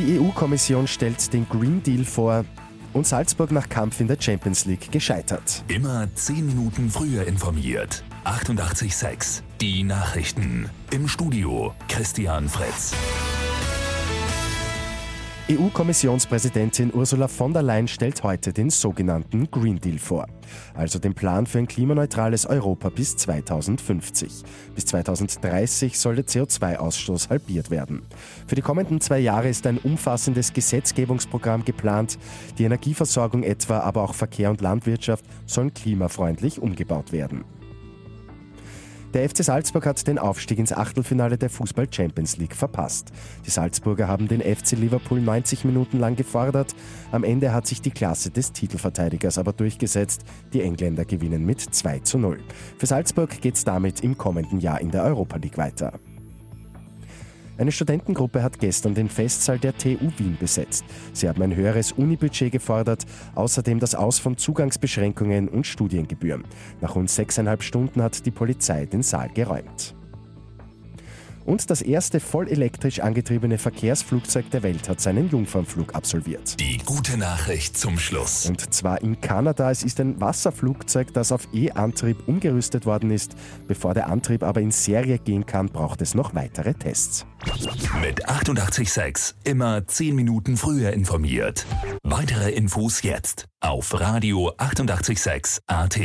Die EU-Kommission stellt den Green Deal vor und Salzburg nach Kampf in der Champions League gescheitert. Immer 10 Minuten früher informiert. 88.6 Die Nachrichten. Im Studio Christian Fritz. EU-Kommissionspräsidentin Ursula von der Leyen stellt heute den sogenannten Green Deal vor, also den Plan für ein klimaneutrales Europa bis 2050. Bis 2030 soll der CO2-Ausstoß halbiert werden. Für die kommenden zwei Jahre ist ein umfassendes Gesetzgebungsprogramm geplant. Die Energieversorgung etwa, aber auch Verkehr und Landwirtschaft sollen klimafreundlich umgebaut werden. Der FC Salzburg hat den Aufstieg ins Achtelfinale der Fußball Champions League verpasst. Die Salzburger haben den FC Liverpool 90 Minuten lang gefordert. Am Ende hat sich die Klasse des Titelverteidigers aber durchgesetzt. Die Engländer gewinnen mit 2 zu 0. Für Salzburg geht es damit im kommenden Jahr in der Europa League weiter. Eine Studentengruppe hat gestern den Festsaal der TU Wien besetzt. Sie haben ein höheres Unibudget gefordert, außerdem das Aus von Zugangsbeschränkungen und Studiengebühren. Nach rund sechseinhalb Stunden hat die Polizei den Saal geräumt. Und das erste voll elektrisch angetriebene Verkehrsflugzeug der Welt hat seinen Jungfernflug absolviert. Die gute Nachricht zum Schluss. Und zwar in Kanada. Es ist ein Wasserflugzeug, das auf E-Antrieb umgerüstet worden ist. Bevor der Antrieb aber in Serie gehen kann, braucht es noch weitere Tests. Mit 886 immer 10 Minuten früher informiert. Weitere Infos jetzt auf Radio 886 AT.